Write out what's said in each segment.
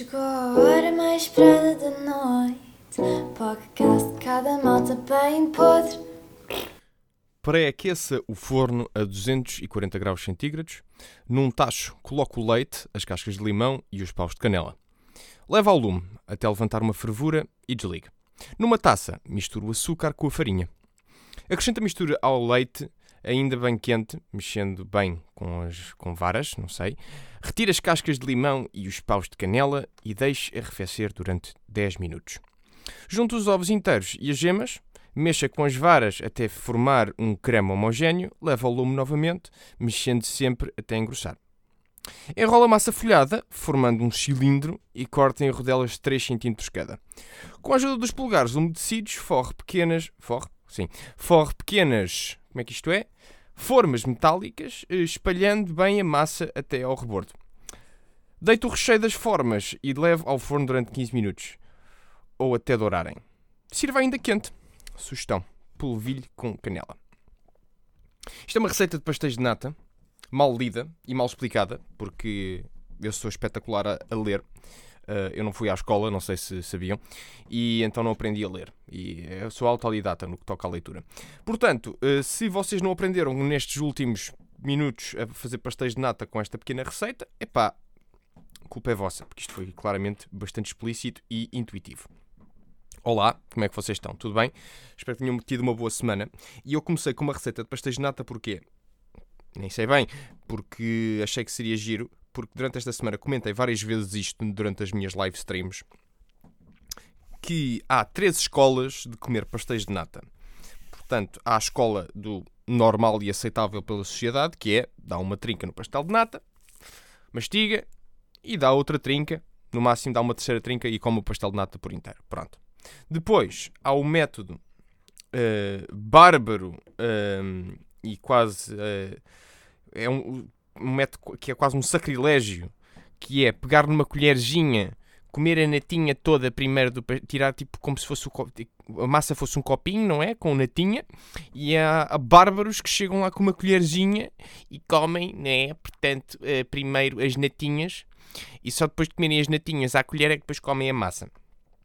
Chegou a hora mais esperada da noite. Podcast de cada malta bem podre. Pré-aqueça o forno a 240 graus centígrados. Num tacho, coloque o leite, as cascas de limão e os paus de canela. Leva ao lume até levantar uma fervura e desligue. Numa taça, misture o açúcar com a farinha. Acrescenta a mistura ao leite, ainda bem quente, mexendo bem com, as, com varas, não sei. Retire as cascas de limão e os paus de canela e deixe arrefecer durante 10 minutos. Junte os ovos inteiros e as gemas, mexa com as varas até formar um creme homogéneo, leva ao lume novamente, mexendo sempre até engrossar. Enrola a massa folhada, formando um cilindro e corta em rodelas de 3 cm cada. Com a ajuda dos polegares umedecidos, forre pequenas, forre, sim, forre pequenas, como é que isto é? Formas metálicas, eh, espalhando bem a massa até ao rebordo. Deite o recheio das formas e leve ao forno durante 15 minutos, ou até dourarem. Sirva ainda quente. Sugestão: polvilho com canela. Isto é uma receita de pastéis de nata, mal lida e mal explicada, porque eu sou espetacular a, a ler. Uh, eu não fui à escola, não sei se sabiam, e então não aprendi a ler. E eu sou autodidata no que toca à leitura. Portanto, uh, se vocês não aprenderam nestes últimos minutos a fazer pastéis de nata com esta pequena receita, epá, culpa é vossa, porque isto foi claramente bastante explícito e intuitivo. Olá, como é que vocês estão? Tudo bem? Espero que tenham tido uma boa semana. E eu comecei com uma receita de pastéis de nata porque nem sei bem, porque achei que seria giro, porque durante esta semana comentei várias vezes isto durante as minhas live streams, que há três escolas de comer pastéis de nata. Portanto, há a escola do normal e aceitável pela sociedade, que é dá uma trinca no pastel de nata, mastiga e dá outra trinca, no máximo dá uma terceira trinca e come o pastel de nata por inteiro. Pronto. Depois há o método uh, bárbaro uh, e quase. Uh, é um, um método que é quase um sacrilégio, que é pegar numa colherzinha, comer a natinha toda primeiro, do, tirar tipo como se fosse o, a massa fosse um copinho, não é? Com natinha, e há, há bárbaros que chegam lá com uma colherzinha e comem, né? Portanto, uh, primeiro as natinhas e só depois de comerem as natinhas à colher é que depois comem a massa.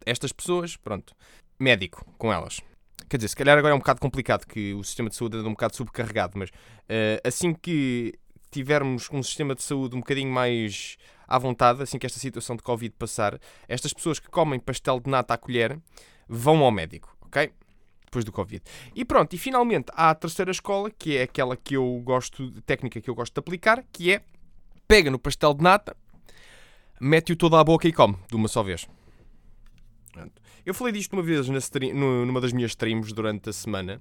Estas pessoas, pronto, médico com elas. Quer dizer, se calhar agora é um bocado complicado, que o sistema de saúde anda um bocado subcarregado, mas uh, assim que tivermos um sistema de saúde um bocadinho mais à vontade, assim que esta situação de Covid passar, estas pessoas que comem pastel de nata à colher vão ao médico, ok? Depois do Covid. E pronto, e finalmente há a terceira escola, que é aquela que eu gosto, técnica que eu gosto de aplicar, que é pega no pastel de nata, mete-o todo à boca e come, de uma só vez. Eu falei disto uma vez stream, numa das minhas streams durante a semana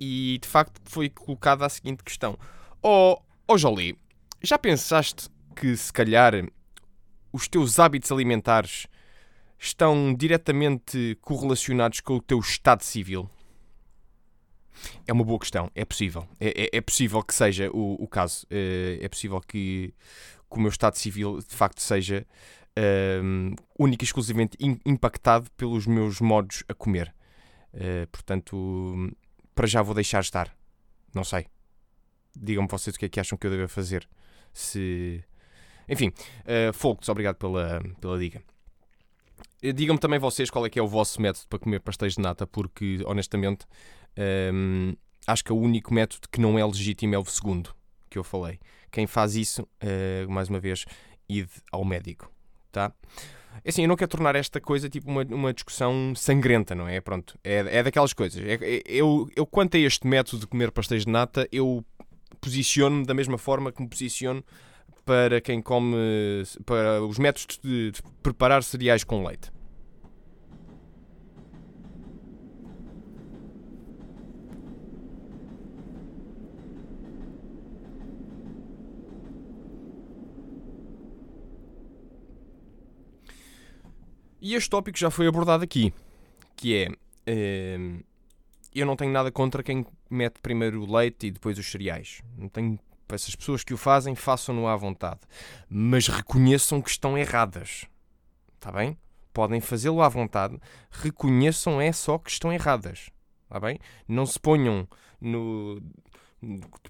e de facto foi colocada a seguinte questão: Oh, oh Jolie, já pensaste que se calhar os teus hábitos alimentares estão diretamente correlacionados com o teu estado civil? É uma boa questão, é possível. É, é, é possível que seja o, o caso. É, é possível que, que o meu estado civil de facto seja um, única e exclusivamente impactado pelos meus modos a comer. Uh, portanto, para já vou deixar estar. Não sei. Digam-me vocês o que é que acham que eu devo fazer. Se. Enfim, uh, Folks, obrigado pela, pela dica. Eh, digam-me também vocês qual é que é o vosso método para comer pastéis de nata, porque honestamente um, acho que o único método que não é legítimo é o segundo que eu falei. Quem faz isso, uh, mais uma vez, ide ao médico tá? É assim, eu não quero tornar esta coisa tipo uma, uma discussão sangrenta, não é? Pronto, é, é daquelas coisas. É, é, eu, eu, quanto a este método de comer pastéis de nata, eu posiciono-me da mesma forma que me posiciono para quem come, para os métodos de, de preparar cereais com leite. E este tópico já foi abordado aqui, que é. Uh, eu não tenho nada contra quem mete primeiro o leite e depois os cereais. Não tenho. Essas pessoas que o fazem, façam-no à vontade. Mas reconheçam que estão erradas. Está bem? Podem fazê-lo à vontade. Reconheçam é só que estão erradas. Está bem? Não se ponham no,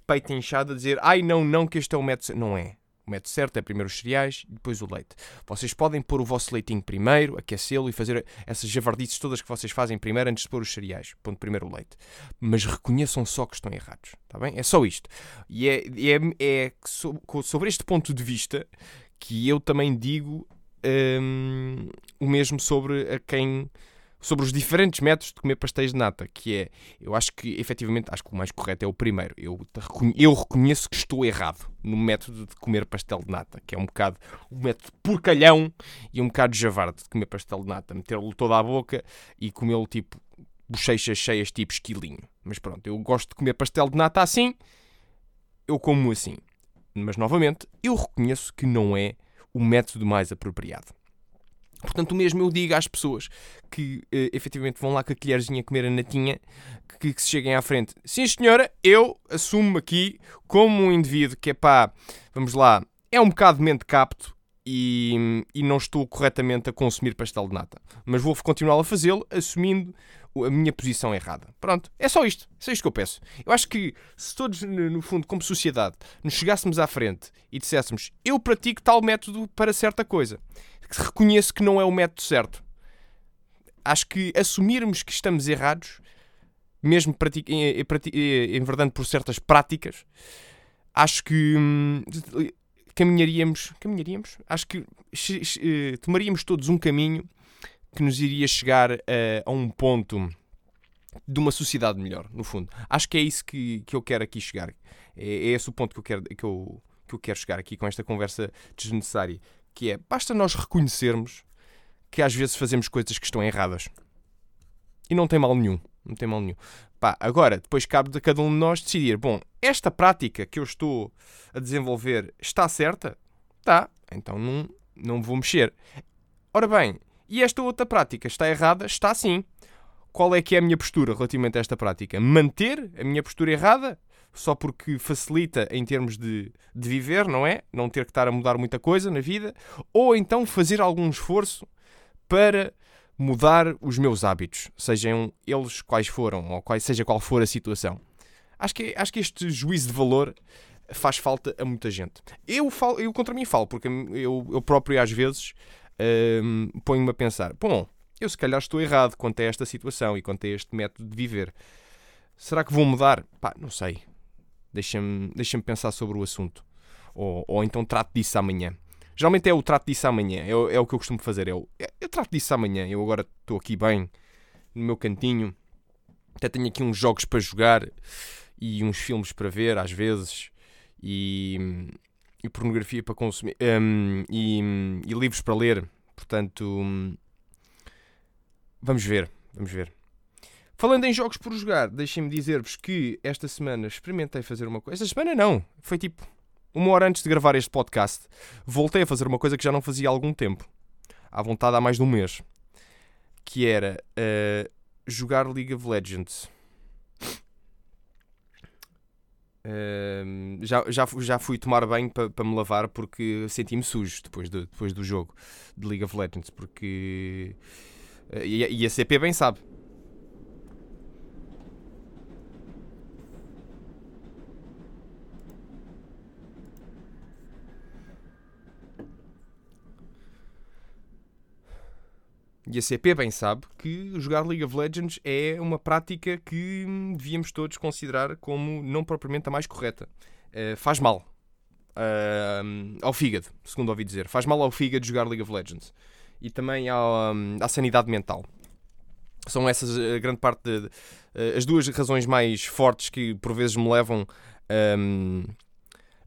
peito inchado a dizer ai não, não, que este é o método. Não é. O método certo é primeiro os cereais e depois o leite. Vocês podem pôr o vosso leitinho primeiro, aquecê-lo e fazer essas javardices todas que vocês fazem primeiro antes de pôr os cereais. Ponto primeiro o leite. Mas reconheçam só que estão errados. Está bem? É só isto. E é, é, é sobre este ponto de vista que eu também digo hum, o mesmo sobre a quem sobre os diferentes métodos de comer pastéis de nata, que é, eu acho que efetivamente, acho que o mais correto é o primeiro. Eu, eu reconheço que estou errado no método de comer pastel de nata, que é um bocado um método porcalhão e um bocado javarde de comer pastel de nata, meter-lo toda à boca e comê-lo tipo bochechas cheias tipo esquilinho. Mas pronto, eu gosto de comer pastel de nata assim, eu como assim. Mas novamente, eu reconheço que não é o método mais apropriado. Portanto, o mesmo eu digo às pessoas que uh, efetivamente vão lá com a colherzinha comer a natinha, que, que, se cheguem à frente. Sim, senhora, eu assumo aqui como um indivíduo que é pá, vamos lá, é um bocado mente capto e, e não estou corretamente a consumir pastel de nata. Mas vou continuar a fazê-lo assumindo a minha posição errada. Pronto, é só isto. É só isto que eu peço. Eu acho que se todos, no fundo, como sociedade, nos chegássemos à frente e disséssemos eu pratico tal método para certa coisa reconheço que não é o método certo. Acho que assumirmos que estamos errados, mesmo enverdando por certas práticas, acho que hum, caminharíamos, caminharíamos, acho que eh, tomaríamos todos um caminho que nos iria chegar a, a um ponto de uma sociedade melhor, no fundo. Acho que é isso que, que eu quero aqui chegar. É, é esse o ponto que eu, quero, que, eu, que eu quero chegar aqui com esta conversa desnecessária que é, basta nós reconhecermos que às vezes fazemos coisas que estão erradas. E não tem mal nenhum. Não tem mal nenhum. Pá, agora, depois cabe de cada um de nós decidir, bom, esta prática que eu estou a desenvolver está certa? Está. Então não, não vou mexer. Ora bem, e esta outra prática está errada? Está sim. Qual é que é a minha postura relativamente a esta prática? Manter a minha postura errada? Só porque facilita em termos de, de viver, não é? Não ter que estar a mudar muita coisa na vida, ou então fazer algum esforço para mudar os meus hábitos, sejam eles quais foram, ou quais, seja qual for a situação. Acho que, acho que este juízo de valor faz falta a muita gente. Eu, falo, eu contra mim falo, porque eu, eu próprio às vezes hum, ponho-me a pensar: bom, eu se calhar estou errado quanto a esta situação e quanto a este método de viver. Será que vou mudar? Pá, não sei deixa-me deixa pensar sobre o assunto. Ou, ou então trato disso amanhã. Geralmente é o trato disso amanhã, é, é o que eu costumo fazer. É o, é, eu trato disso amanhã. Eu agora estou aqui bem, no meu cantinho. Até tenho aqui uns jogos para jogar e uns filmes para ver, às vezes. E, e pornografia para consumir. Um, e, e livros para ler. Portanto, vamos ver. Vamos ver. Falando em jogos por jogar, deixem-me dizer-vos que esta semana experimentei fazer uma coisa. Esta semana não, foi tipo uma hora antes de gravar este podcast. Voltei a fazer uma coisa que já não fazia há algum tempo. À vontade há mais de um mês. Que era uh, jogar League of Legends. Uh, já, já, já fui tomar banho para pa me lavar porque senti-me sujo depois, de, depois do jogo de League of Legends. Porque. Uh, e, e a CP bem sabe E a CP bem sabe que jogar League of Legends é uma prática que devíamos todos considerar como não propriamente a mais correta. Uh, faz mal uh, ao fígado, segundo ouvi dizer. Faz mal ao fígado jogar League of Legends. E também à, à sanidade mental. São essas a grande parte de, as duas razões mais fortes que por vezes me levam um,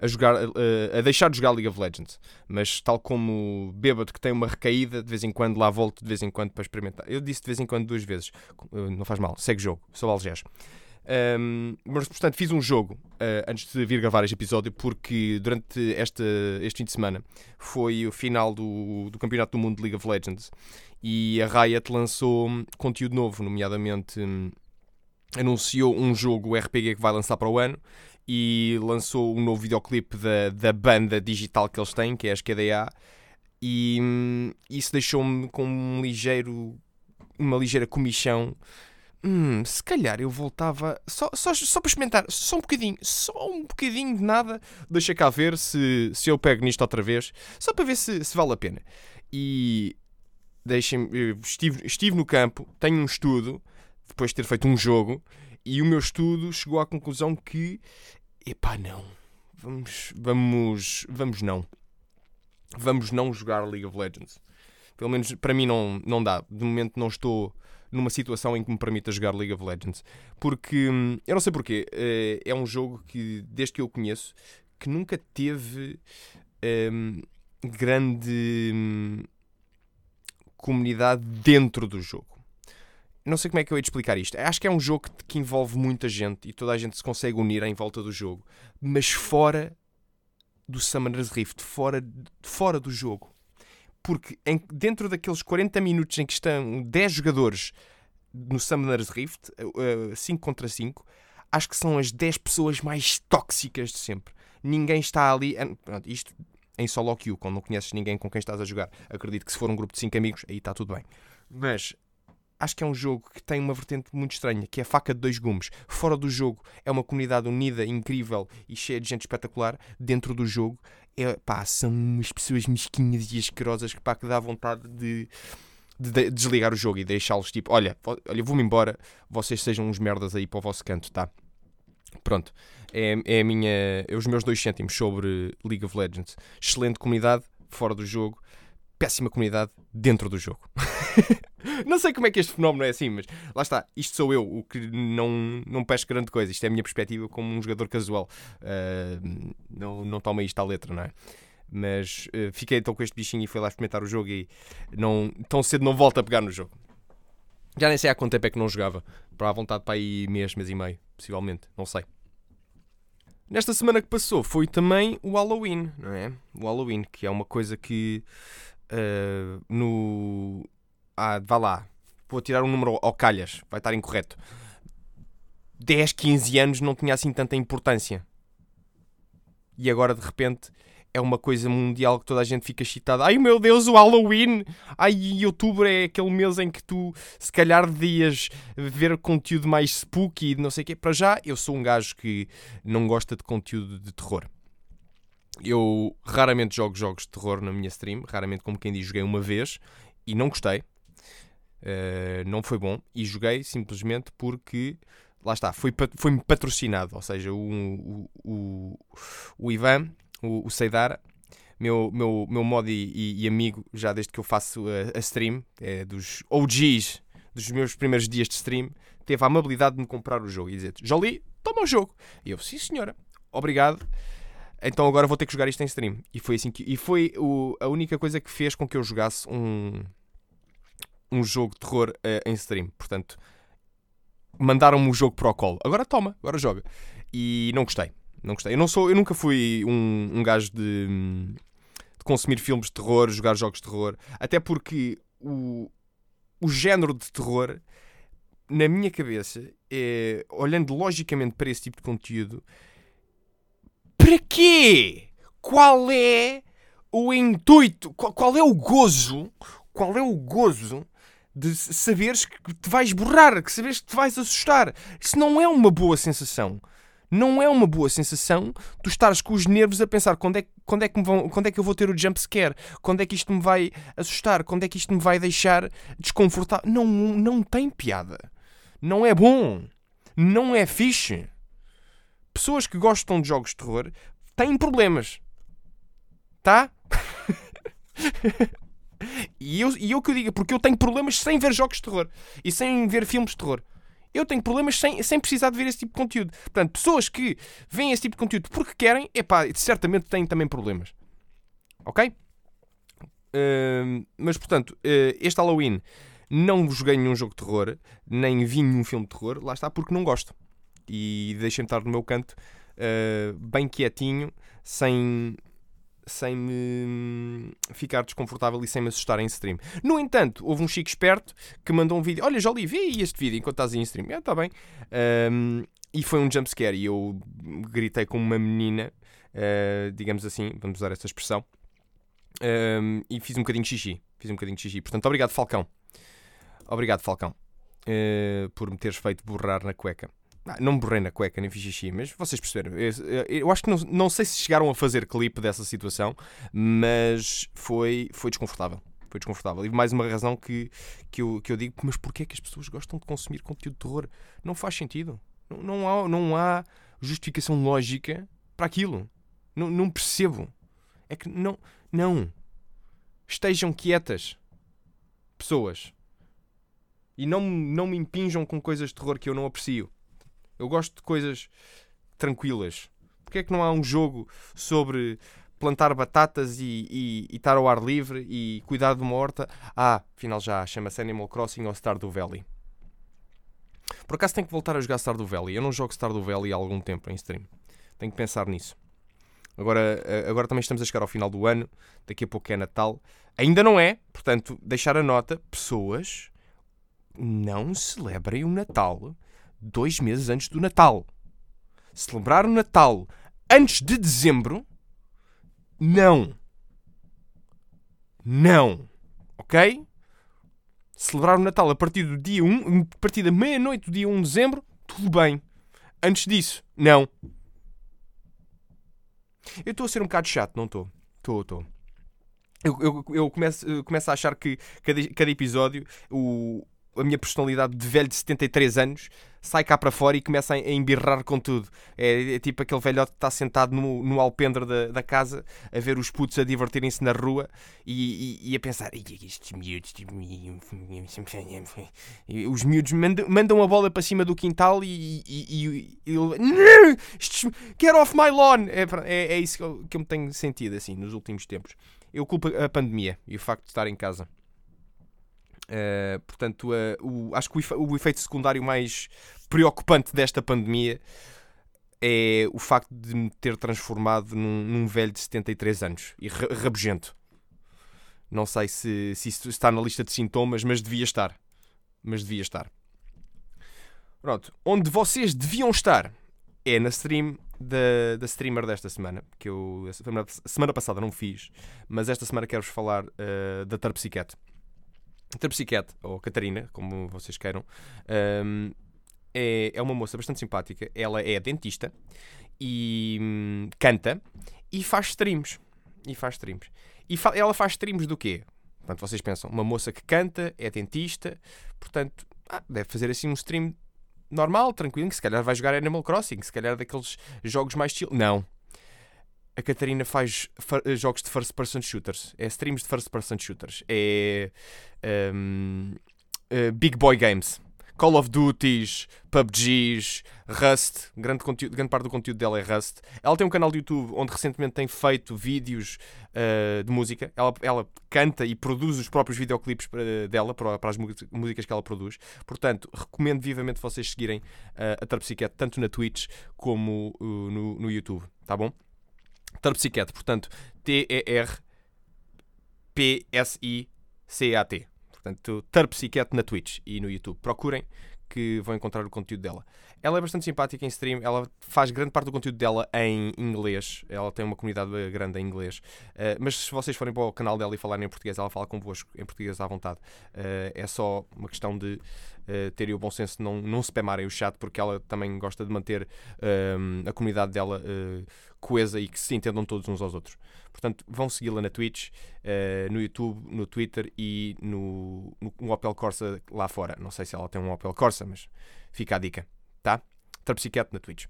a, jogar, a, a deixar de jogar League of Legends. Mas tal como bêbado que tem uma recaída, de vez em quando lá volto de vez em quando para experimentar. Eu disse de vez em quando duas vezes. Não faz mal, segue jogo, sou Algés. Um, mas, portanto, fiz um jogo uh, antes de vir gravar este episódio, porque durante este, este fim de semana foi o final do, do Campeonato do Mundo de League of Legends e a Riot lançou conteúdo novo, nomeadamente um, anunciou um jogo RPG que vai lançar para o ano e lançou um novo videoclipe da, da banda digital que eles têm, que é a SQDA, e hum, isso deixou-me com um ligeiro, uma ligeira comichão hum, se calhar eu voltava só, só, só para experimentar, só um bocadinho, só um bocadinho de nada. Deixa cá ver se, se eu pego nisto outra vez, só para ver se, se vale a pena. E deixem estive, estive no campo, tenho um estudo, depois de ter feito um jogo, e o meu estudo chegou à conclusão que, epá, não, vamos, vamos, vamos não. Vamos não jogar League of Legends. Pelo menos para mim não, não dá. De momento não estou numa situação em que me permita jogar League of Legends. Porque, hum, eu não sei porquê, eh, é um jogo que, desde que eu conheço, que nunca teve um, grande hum, comunidade dentro do jogo. Não sei como é que eu ia explicar isto. Acho que é um jogo que envolve muita gente e toda a gente se consegue unir em volta do jogo, mas fora do Summoner's Rift, fora, fora do jogo porque em, dentro daqueles 40 minutos em que estão 10 jogadores no Summoner's Rift, 5 uh, contra 5, acho que são as 10 pessoas mais tóxicas de sempre. Ninguém está ali. Pronto, isto em solo queue, quando não conheces ninguém com quem estás a jogar. Acredito que se for um grupo de 5 amigos, aí está tudo bem. Mas acho que é um jogo que tem uma vertente muito estranha, que é a faca de dois gumes. Fora do jogo é uma comunidade unida, incrível e cheia de gente espetacular. Dentro do jogo é, pá, são umas pessoas mesquinhas e asquerosas que, pá, que dá vontade de, de, de desligar o jogo e deixá-los tipo, olha, olha, vou-me embora, vocês sejam uns merdas aí para o vosso canto, tá? Pronto, é, é a minha, é os meus dois cêntimos sobre League of Legends. Excelente comunidade, fora do jogo, péssima comunidade, dentro do jogo. não sei como é que este fenómeno é assim, mas lá está. Isto sou eu, o que não, não pesco grande coisa. Isto é a minha perspectiva como um jogador casual. Uh, não, não toma isto à letra, não é? Mas uh, fiquei então com este bichinho e fui lá experimentar o jogo e não, tão cedo não volto a pegar no jogo. Já nem sei há quanto tempo é que não jogava. Para a vontade para aí mês, mês e meio, possivelmente. Não sei. Nesta semana que passou foi também o Halloween, não é? O Halloween, que é uma coisa que uh, no, ah, vá lá, vou tirar um número ao calhas, vai estar incorreto. 10, 15 anos não tinha assim tanta importância. E agora de repente é uma coisa mundial que toda a gente fica excitada. Ai meu Deus, o Halloween! Ai, outubro é aquele mês em que tu se calhar devias ver conteúdo mais spooky e não sei o quê. Para já, eu sou um gajo que não gosta de conteúdo de terror. Eu raramente jogo jogos de terror na minha stream, raramente, como quem diz, joguei uma vez e não gostei. Uh, não foi bom e joguei simplesmente porque lá está, foi-me foi patrocinado, ou seja, o, o, o, Ivan, o, o Seidar, meu, meu, meu mod e, e, amigo, já desde que eu faço a, a stream, é, dos OGs dos meus primeiros dias de stream, teve a amabilidade de me comprar o jogo e dizer: Jolie, toma o jogo. E eu, sim senhora, obrigado. Então agora vou ter que jogar isto em stream. E foi assim que. E foi o, a única coisa que fez com que eu jogasse um um jogo de terror uh, em stream. Portanto, mandaram-me o jogo para o colo. Agora toma, agora joga. E não gostei. Não gostei. Eu, não sou, eu nunca fui um, um gajo de, de consumir filmes de terror, jogar jogos de terror. Até porque o, o género de terror, na minha cabeça, é, olhando logicamente para esse tipo de conteúdo, para quê? Qual é o intuito? Qual, qual é o gozo? Qual é o gozo de saberes que te vais borrar, que saberes que te vais assustar. Isso não é uma boa sensação. Não é uma boa sensação tu estares com os nervos a pensar quando é, quando é, que, me vão, quando é que eu vou ter o jump scare, quando é que isto me vai assustar, quando é que isto me vai deixar desconfortável. Não, não tem piada. Não é bom. Não é fixe. Pessoas que gostam de jogos de terror têm problemas. Tá? E eu, e eu que eu digo, porque eu tenho problemas sem ver jogos de terror e sem ver filmes de terror. Eu tenho problemas sem, sem precisar de ver esse tipo de conteúdo. Portanto, pessoas que veem esse tipo de conteúdo porque querem, epá, certamente têm também problemas. Ok? Uh, mas, portanto, uh, este Halloween não joguei nenhum jogo de terror, nem vi nenhum filme de terror, lá está, porque não gosto. E deixem-me estar no meu canto, uh, bem quietinho, sem sem me ficar desconfortável e sem me assustar em stream. No entanto, houve um chico esperto que mandou um vídeo. Olha, Jolie, vê aí este vídeo enquanto estás em stream. Ah, está bem. Um, e foi um jumpscare e eu gritei como uma menina, uh, digamos assim, vamos usar esta expressão, um, e fiz um bocadinho de xixi. Fiz um bocadinho de xixi. Portanto, obrigado, Falcão. Obrigado, Falcão. uh, por me teres feito borrar na cueca. Ah, não me borrei na cueca, nem fiz xixi, mas vocês perceberam. Eu, eu acho que não, não sei se chegaram a fazer clipe dessa situação, mas foi, foi desconfortável. Foi desconfortável. E mais uma razão que, que, eu, que eu digo, mas porquê é que as pessoas gostam de consumir conteúdo de terror? Não faz sentido. Não, não, há, não há justificação lógica para aquilo. Não, não percebo. É que não. Não. Estejam quietas. Pessoas. E não, não me impinjam com coisas de terror que eu não aprecio. Eu gosto de coisas tranquilas. Porquê é que não há um jogo sobre plantar batatas e, e, e estar ao ar livre e cuidar de uma horta? Ah, afinal já chama-se Animal Crossing ou Stardew Valley. Por acaso tenho que voltar a jogar Stardew Valley. Eu não jogo Stardew Valley há algum tempo em stream. Tenho que pensar nisso. Agora, eh, agora também estamos a chegar ao final do ano. Daqui a pouco é Natal. Ainda não é, portanto, deixar a nota. Pessoas, não celebrem o Natal dois meses antes do Natal. Celebrar o Natal antes de dezembro, não. Não. Ok? Celebrar o Natal a partir do dia 1, a partir da meia-noite do dia 1 de dezembro, tudo bem. Antes disso, não. Eu estou a ser um bocado chato, não estou? Estou, estou. Eu, eu, eu, começo, começo a achar que cada, cada episódio o, a minha personalidade de velho de 73 anos sai cá para fora e começa a embirrar com tudo. É, é tipo aquele velhote que está sentado no, no alpendre da, da casa a ver os putos a divertirem-se na rua e, e, e, a pensar: estes miúdos, os miúdos mandam, mandam a bola para cima do quintal e, e, e get off my lawn. É, é, é isso que eu, que eu me tenho sentido assim nos últimos tempos. Eu culpo a pandemia e o facto de estar em casa. Uh, portanto, uh, o, acho que o, o, efeito secundário mais preocupante desta pandemia é o facto de me ter transformado num, num velho de 73 anos e rabugento. Não sei se, se isso está na lista de sintomas, mas devia estar. Mas devia estar. Pronto. Onde vocês deviam estar é na stream da, da streamer desta semana, que eu semana, semana passada não fiz, mas esta semana quero-vos falar uh, da Tarpsicat. Terpsiquete, ou Catarina, como vocês queiram, um, é, é uma moça bastante simpática. Ela é dentista e hum, canta e faz streams. E faz streams. E fa ela faz streams do quê? Portanto, vocês pensam, uma moça que canta, é dentista, portanto, ah, deve fazer assim um stream normal, tranquilo, que se calhar vai jogar Animal Crossing, se calhar daqueles jogos mais chill. Não a Catarina faz eh, jogos de first person shooters. É streams de first person shooters. É um, uh, eh, Big Boy Games. Call of Duties, PUBGs, Rust, grande, conteúdo, grande parte do conteúdo dela é Rust. Ela tem um canal de YouTube onde recentemente tem feito vídeos uh, de música. Ela, ela, canta e produz os próprios videoclipes dela, para, para, as músicas que ela produz. Portanto, recomendo vivamente vocês seguirem uh, a Tarpsicat tanto na Twitch como uh, no, no YouTube. Tá bom? Terpsicat, portanto, T-E-R-P-S-I-C-A-T. Portanto, Terpsicat na Twitch e no YouTube. Procurem que vão encontrar o conteúdo dela. Ela é bastante simpática em stream, ela faz grande parte do conteúdo dela em inglês, ela tem uma comunidade grande em inglês. Uh, mas se vocês forem para o canal dela e falarem em português, ela fala convosco em português à vontade. Uh, é só uma questão de uh, terem o bom senso de não, não spamarem o chat, porque ela também gosta de manter a comunidade dela coesa e que se entendam todos uns aos outros. Portanto, vão segui-la na Twitch, uh, no YouTube, no Twitter e no, no, Opel Corsa lá fora. Não sei se ela tem um Opel Corsa, mas fica a dica, tá? Trapsiquete na Twitch.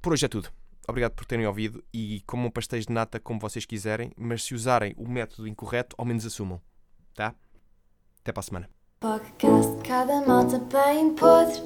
Por hoje é tudo. Obrigado por terem ouvido e comam pastéis de nata como vocês quiserem, mas se usarem o método incorreto, ao menos assumam, tá? Até para a semana. Podcast, cada malta bem podre.